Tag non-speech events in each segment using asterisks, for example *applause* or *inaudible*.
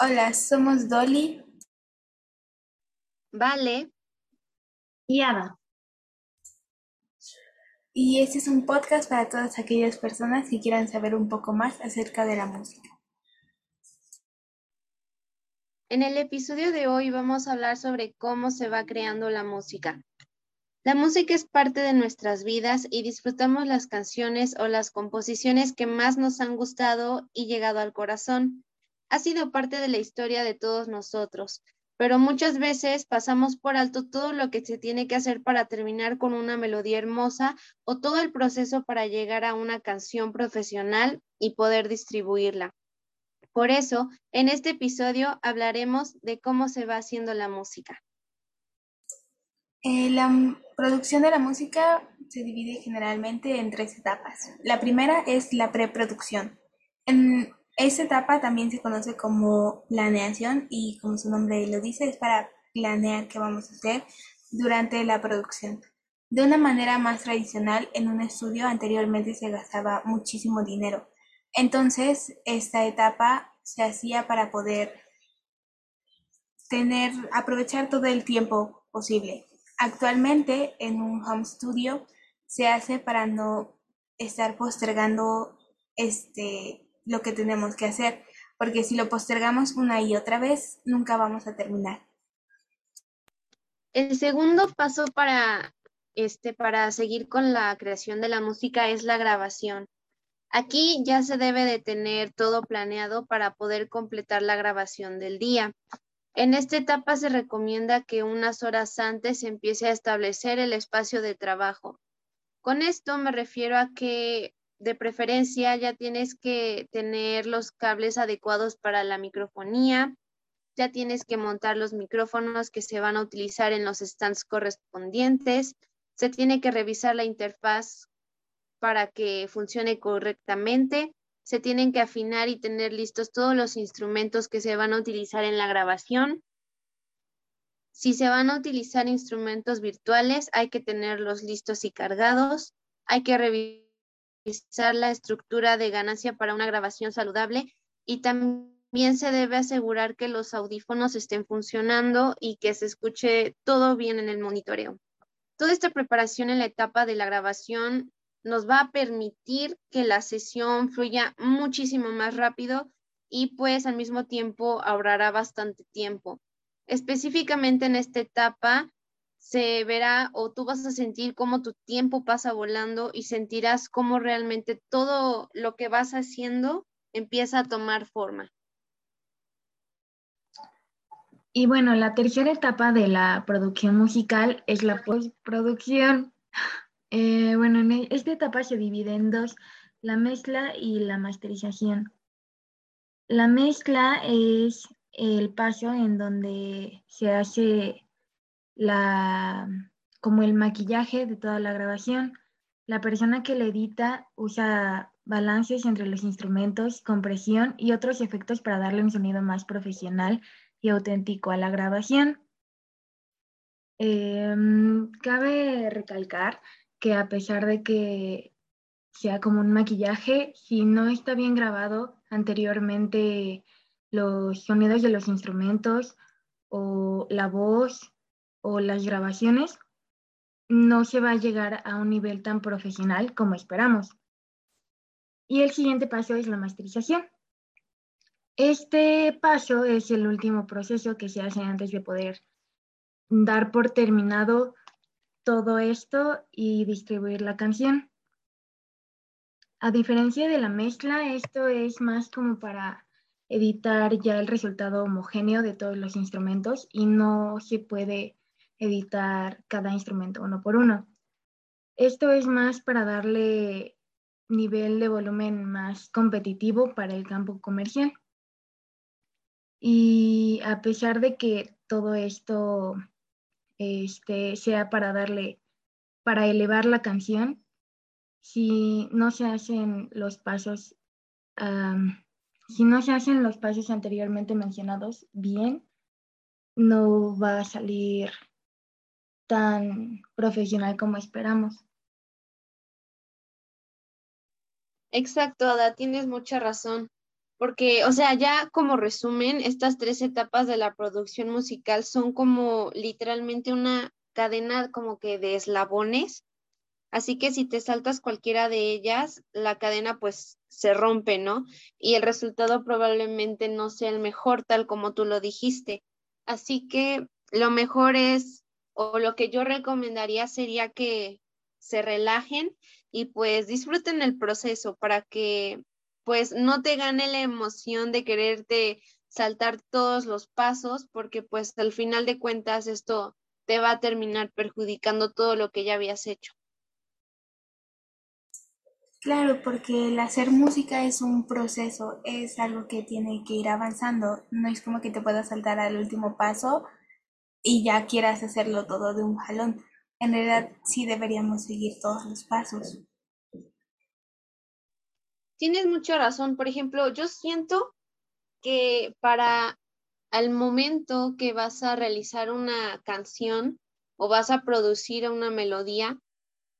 Hola, somos Dolly. Vale. Y Ada. Y este es un podcast para todas aquellas personas que quieran saber un poco más acerca de la música. En el episodio de hoy vamos a hablar sobre cómo se va creando la música. La música es parte de nuestras vidas y disfrutamos las canciones o las composiciones que más nos han gustado y llegado al corazón. Ha sido parte de la historia de todos nosotros, pero muchas veces pasamos por alto todo lo que se tiene que hacer para terminar con una melodía hermosa o todo el proceso para llegar a una canción profesional y poder distribuirla. Por eso, en este episodio hablaremos de cómo se va haciendo la música. Eh, la producción de la música se divide generalmente en tres etapas. La primera es la preproducción. En esta etapa también se conoce como planeación y como su nombre lo dice, es para planear qué vamos a hacer durante la producción. De una manera más tradicional, en un estudio anteriormente se gastaba muchísimo dinero. Entonces, esta etapa se hacía para poder tener, aprovechar todo el tiempo posible. Actualmente en un home studio se hace para no estar postergando este lo que tenemos que hacer, porque si lo postergamos una y otra vez, nunca vamos a terminar. El segundo paso para este para seguir con la creación de la música es la grabación. Aquí ya se debe de tener todo planeado para poder completar la grabación del día. En esta etapa se recomienda que unas horas antes se empiece a establecer el espacio de trabajo. Con esto me refiero a que de preferencia ya tienes que tener los cables adecuados para la microfonía, ya tienes que montar los micrófonos que se van a utilizar en los stands correspondientes, se tiene que revisar la interfaz para que funcione correctamente, se tienen que afinar y tener listos todos los instrumentos que se van a utilizar en la grabación. Si se van a utilizar instrumentos virtuales, hay que tenerlos listos y cargados. Hay que revisar la estructura de ganancia para una grabación saludable y también se debe asegurar que los audífonos estén funcionando y que se escuche todo bien en el monitoreo. Toda esta preparación en la etapa de la grabación nos va a permitir que la sesión fluya muchísimo más rápido y pues al mismo tiempo ahorrará bastante tiempo. Específicamente en esta etapa se verá o tú vas a sentir cómo tu tiempo pasa volando y sentirás cómo realmente todo lo que vas haciendo empieza a tomar forma. Y bueno, la tercera etapa de la producción musical es la postproducción. Eh, bueno, en e, esta etapa se divide en dos, la mezcla y la masterización. La mezcla es el paso en donde se hace la, como el maquillaje de toda la grabación. La persona que le edita usa balances entre los instrumentos, compresión y otros efectos para darle un sonido más profesional y auténtico a la grabación. Em, cabe recalcar que a pesar de que sea como un maquillaje, si no está bien grabado anteriormente los sonidos de los instrumentos o la voz o las grabaciones, no se va a llegar a un nivel tan profesional como esperamos. Y el siguiente paso es la masterización. Este paso es el último proceso que se hace antes de poder dar por terminado todo esto y distribuir la canción. A diferencia de la mezcla, esto es más como para editar ya el resultado homogéneo de todos los instrumentos y no se puede editar cada instrumento uno por uno. Esto es más para darle nivel de volumen más competitivo para el campo comercial. Y a pesar de que todo esto este, sea para darle, para elevar la canción, si no se hacen los pasos, si no se hacen los pasos anteriormente mencionados bien, no va a salir tan profesional como esperamos. Exacto, Ada, tienes mucha razón. porque, o sea, ya como resumen, estas tres etapas de la producción musical son como literalmente una cadena como que de eslabones. Así que si te saltas cualquiera de ellas, la cadena pues se rompe, ¿no? Y el resultado probablemente no sea el mejor, tal como tú lo dijiste. Así que lo mejor es, o lo que yo recomendaría sería que se relajen y pues disfruten el proceso para que pues no te gane la emoción de quererte saltar todos los pasos porque pues al final de cuentas esto te va a terminar perjudicando todo lo que ya habías hecho. Claro, porque el hacer música es un proceso, es algo que tiene que ir avanzando. No es como que te puedas saltar al último paso y ya quieras hacerlo todo de un jalón. En realidad sí deberíamos seguir todos los pasos. Tienes mucha razón. Por ejemplo, yo siento que para al momento que vas a realizar una canción o vas a producir una melodía,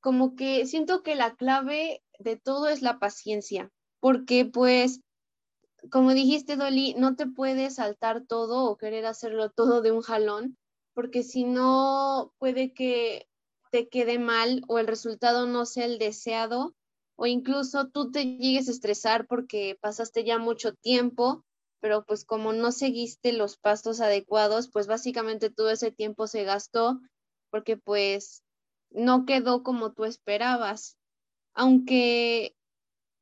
como que siento que la clave de todo es la paciencia, porque pues, como dijiste, Dolly, no te puedes saltar todo o querer hacerlo todo de un jalón, porque si no puede que te quede mal o el resultado no sea el deseado o incluso tú te llegues a estresar porque pasaste ya mucho tiempo, pero pues como no seguiste los pasos adecuados, pues básicamente todo ese tiempo se gastó porque pues no quedó como tú esperabas. Aunque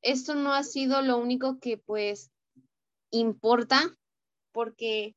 esto no ha sido lo único que pues importa, porque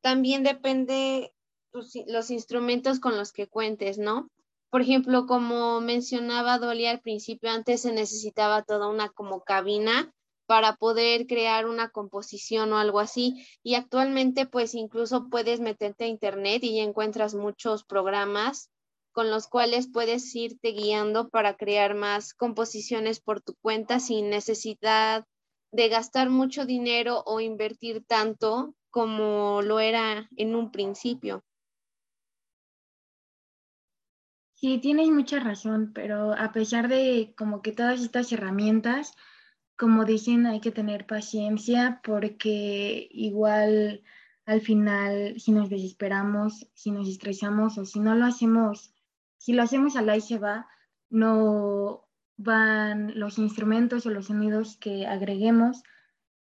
también depende los instrumentos con los que cuentes, ¿no? Por ejemplo, como mencionaba Dolly al principio, antes se necesitaba toda una como cabina para poder crear una composición o algo así. Y actualmente, pues incluso puedes meterte a internet y encuentras muchos programas con los cuales puedes irte guiando para crear más composiciones por tu cuenta sin necesidad de gastar mucho dinero o invertir tanto como lo era en un principio. Sí, tienes mucha razón, pero a pesar de como que todas estas herramientas, como dicen, hay que tener paciencia porque igual al final si nos desesperamos, si nos estresamos o si no lo hacemos, si lo hacemos al y se va, no van los instrumentos o los sonidos que agreguemos,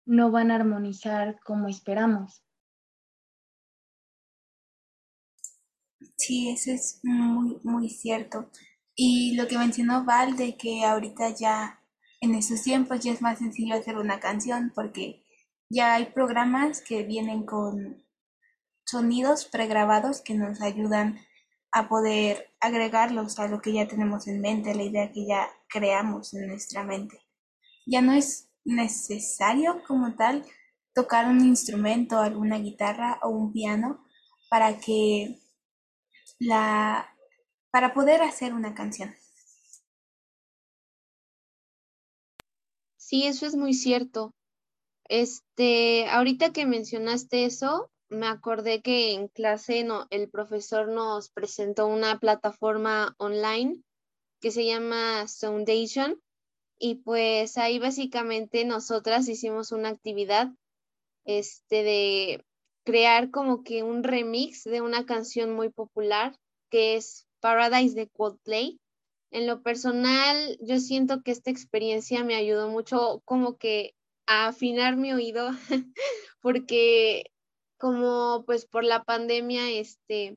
no van a armonizar como esperamos. Sí, eso es muy, muy cierto. Y lo que mencionó Val de que ahorita ya en estos tiempos ya es más sencillo hacer una canción porque ya hay programas que vienen con sonidos pregrabados que nos ayudan a poder agregarlos a lo que ya tenemos en mente, la idea que ya creamos en nuestra mente. Ya no es necesario como tal tocar un instrumento, alguna guitarra o un piano para que la para poder hacer una canción. Sí, eso es muy cierto. Este, ahorita que mencionaste eso, me acordé que en clase no, el profesor nos presentó una plataforma online que se llama Soundation y pues ahí básicamente nosotras hicimos una actividad este de crear como que un remix de una canción muy popular que es Paradise de Coldplay. En lo personal, yo siento que esta experiencia me ayudó mucho como que a afinar mi oído *laughs* porque como pues por la pandemia este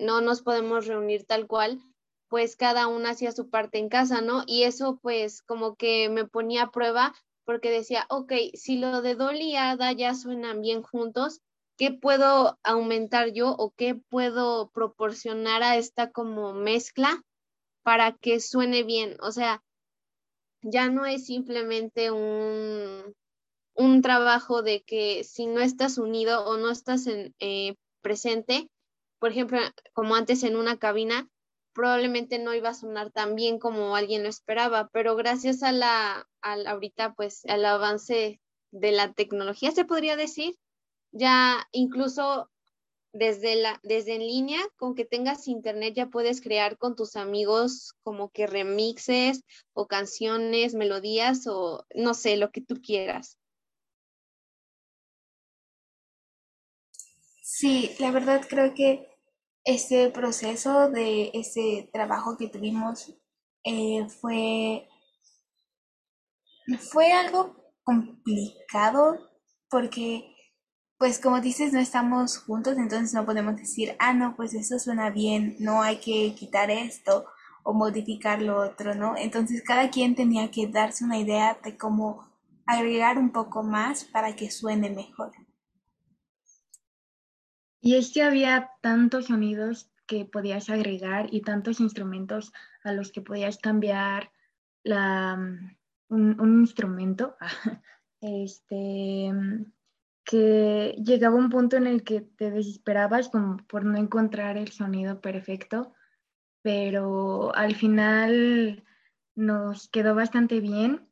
no nos podemos reunir tal cual, pues cada una hacía su parte en casa, ¿no? Y eso pues como que me ponía a prueba porque decía, ok, si lo de Dolly y Ada ya suenan bien juntos, ¿qué puedo aumentar yo o qué puedo proporcionar a esta como mezcla para que suene bien? O sea, ya no es simplemente un, un trabajo de que si no estás unido o no estás en, eh, presente, por ejemplo, como antes en una cabina, probablemente no iba a sonar tan bien como alguien lo esperaba, pero gracias a la, ahorita pues al avance de la tecnología, se podría decir, ya incluso desde, la, desde en línea, con que tengas internet ya puedes crear con tus amigos como que remixes o canciones, melodías o no sé, lo que tú quieras. Sí, la verdad creo que este proceso de este trabajo que tuvimos eh, fue, fue algo complicado porque pues como dices, no estamos juntos, entonces no podemos decir, ah, no, pues eso suena bien, no hay que quitar esto o modificar lo otro, ¿no? Entonces cada quien tenía que darse una idea de cómo agregar un poco más para que suene mejor. Y es que había tantos sonidos que podías agregar y tantos instrumentos a los que podías cambiar la, mm, un, instrumento, *laughs* este, que llegaba un punto en el que te desesperabas como por no encontrar el sonido perfecto, pero al final nos quedó bastante bien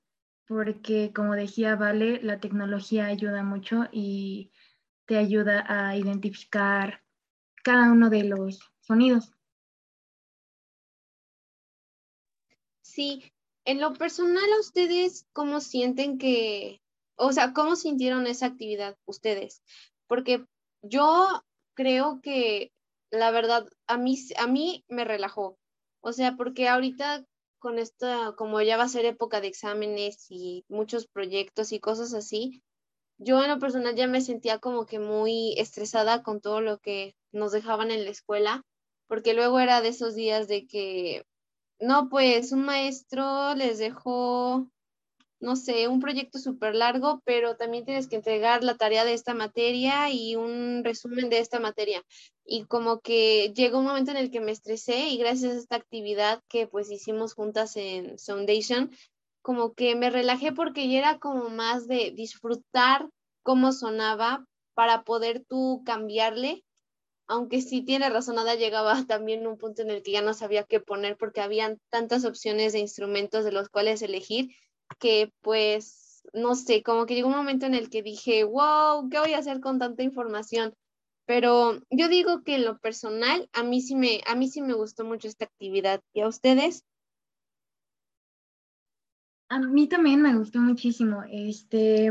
porque como decía Vale, la tecnología ayuda mucho y te ayuda a identificar cada uno de los sonidos. Sí, en lo personal a ustedes, ¿cómo sienten que, o sea, cómo sintieron esa actividad ustedes? Porque yo creo que la verdad a mí, a mí me relajó. O sea, porque ahorita con esta, como ya va a ser época de exámenes y muchos proyectos y cosas así, yo en lo personal ya me sentía como que muy estresada con todo lo que nos dejaban en la escuela, porque luego era de esos días de que, no, pues un maestro les dejó, no sé, un proyecto súper largo, pero también tienes que entregar la tarea de esta materia y un resumen de esta materia. Y como que llegó un momento en el que me estresé y gracias a esta actividad que pues hicimos juntas en Foundation, como que me relajé porque ya era como más de disfrutar cómo sonaba para poder tú cambiarle, aunque sí tiene razón, nada llegaba *laughs* también un punto en el que ya no sabía qué poner porque habían tantas opciones de instrumentos de los cuales elegir que pues, no sé, como que llegó un momento en el que dije, wow, ¿qué voy a hacer con tanta información? Pero yo digo que en lo personal, a mí sí me, a mí sí me gustó mucho esta actividad. ¿Y a ustedes? A mí también me gustó muchísimo. Este,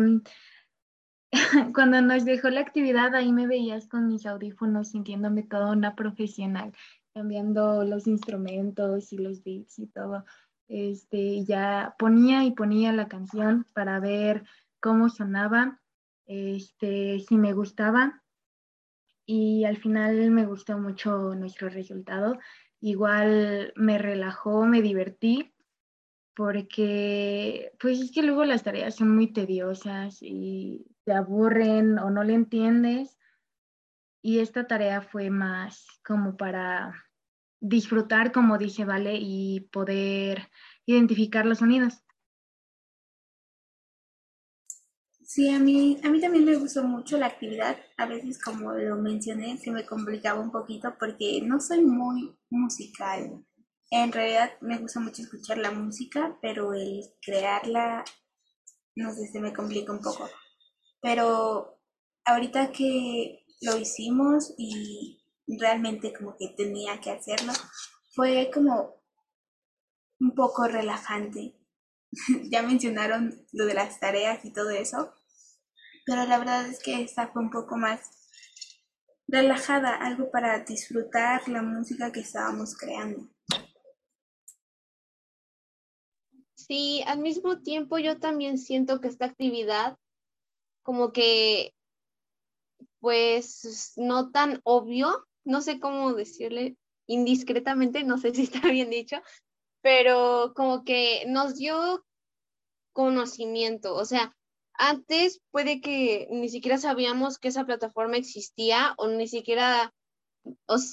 *laughs* cuando nos dejó la actividad, ahí me veías con mis audífonos sintiéndome toda una profesional, cambiando los instrumentos y los beats y todo. Este, ya ponía y ponía la canción para ver cómo sonaba, este, si me gustaba. Y al final me gustó mucho nuestro resultado. Igual me relajó, me divertí porque pues es que luego las tareas son muy tediosas y te aburren o no le entiendes. Y esta tarea fue más como para disfrutar, como dice Vale, y poder identificar los sonidos. Sí, a mí, a mí también me gustó mucho la actividad. A veces, como lo mencioné, se me complicaba un poquito porque no soy muy musical. En realidad me gusta mucho escuchar la música, pero el crearla, no sé, se me complica un poco. Pero ahorita que lo hicimos y realmente como que tenía que hacerlo, fue como un poco relajante. *laughs* ya mencionaron lo de las tareas y todo eso, pero la verdad es que esta fue un poco más relajada, algo para disfrutar la música que estábamos creando. Sí, al mismo tiempo yo también siento que esta actividad como que pues no tan obvio, no sé cómo decirle indiscretamente, no sé *laughs* si está bien dicho, pero como que nos dio conocimiento, o sea, antes puede que ni siquiera sabíamos que esa plataforma existía o ni siquiera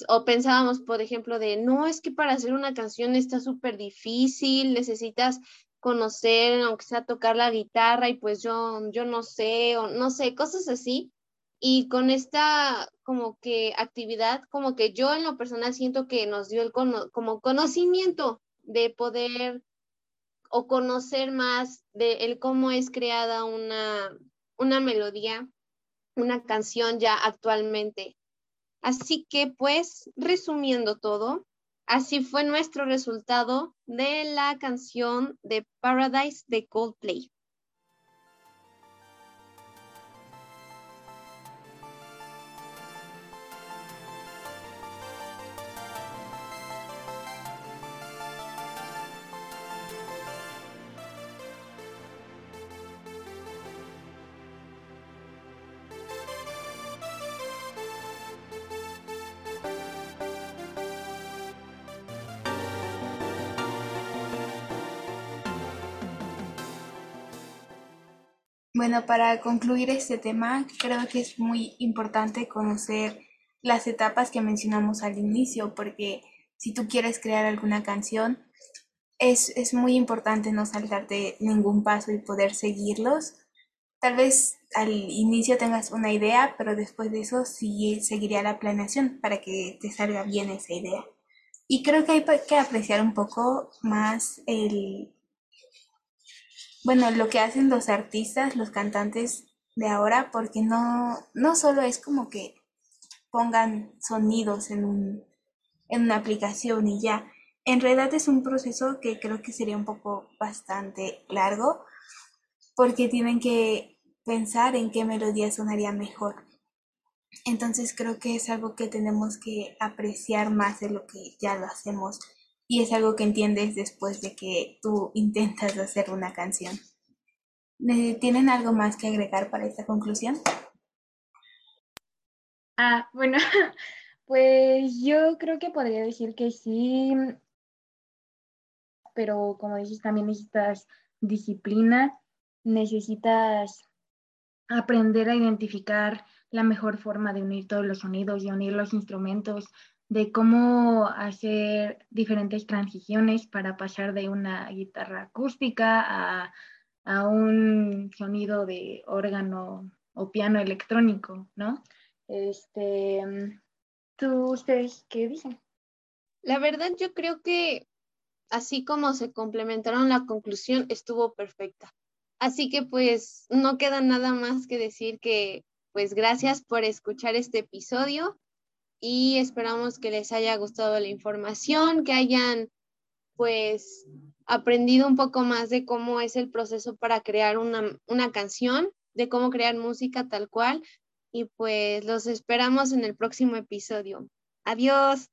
o, pensábamos, por ejemplo, de, no, es que para hacer una canción está súper difícil, necesitas conocer, aunque sea tocar la guitarra y pues yo, yo no sé, o no sé, cosas así. Y con esta como que actividad, como que yo en lo personal siento que nos dio el como conocimiento de poder o conocer más de el cómo es creada una, una melodía, una canción ya actualmente. Así que pues, resumiendo todo, así fue nuestro resultado de la canción de Paradise de Coldplay. Bueno, para concluir este tema, creo que es muy importante conocer las etapas que mencionamos al inicio, porque si tú quieres crear alguna canción, es, es muy importante no saltarte ningún paso y poder seguirlos. Tal vez al inicio tengas una idea, pero después de eso sí seguiría la planeación para que te salga bien esa idea. Y creo que hay que apreciar un poco más el, bueno, lo que hacen los artistas, los cantantes de ahora, porque no, no solo es como que pongan sonidos en, en una aplicación y ya. En realidad es un proceso que creo que sería un poco bastante largo, porque tienen que pensar en qué melodía sonaría mejor. Entonces creo que es algo que tenemos que apreciar más de lo que ya lo hacemos y es algo que entiendes después de que tú intentas hacer una canción. ¿Tienen algo más que agregar para esta conclusión? Ah, bueno, *laughs* pues yo creo que podría decir que sí, pero como dices, también necesitas disciplina, necesitas aprender a identificar la mejor forma de unir todos los sonidos y unir los instrumentos, de cómo hacer diferentes transiciones para pasar de una guitarra acústica a, un sonido de órgano o piano electrónico, ¿no? Este, ¿tú ustedes qué dicen? La verdad yo creo que así como se complementaron la conclusión estuvo perfecta. Así que pues no queda nada más que decir que pues gracias por escuchar este episodio y esperamos que les haya gustado la información, que hayan pues aprendido un poco más de cómo es el proceso para crear una, una canción, de cómo crear música tal cual y pues los esperamos en el próximo episodio. Adiós.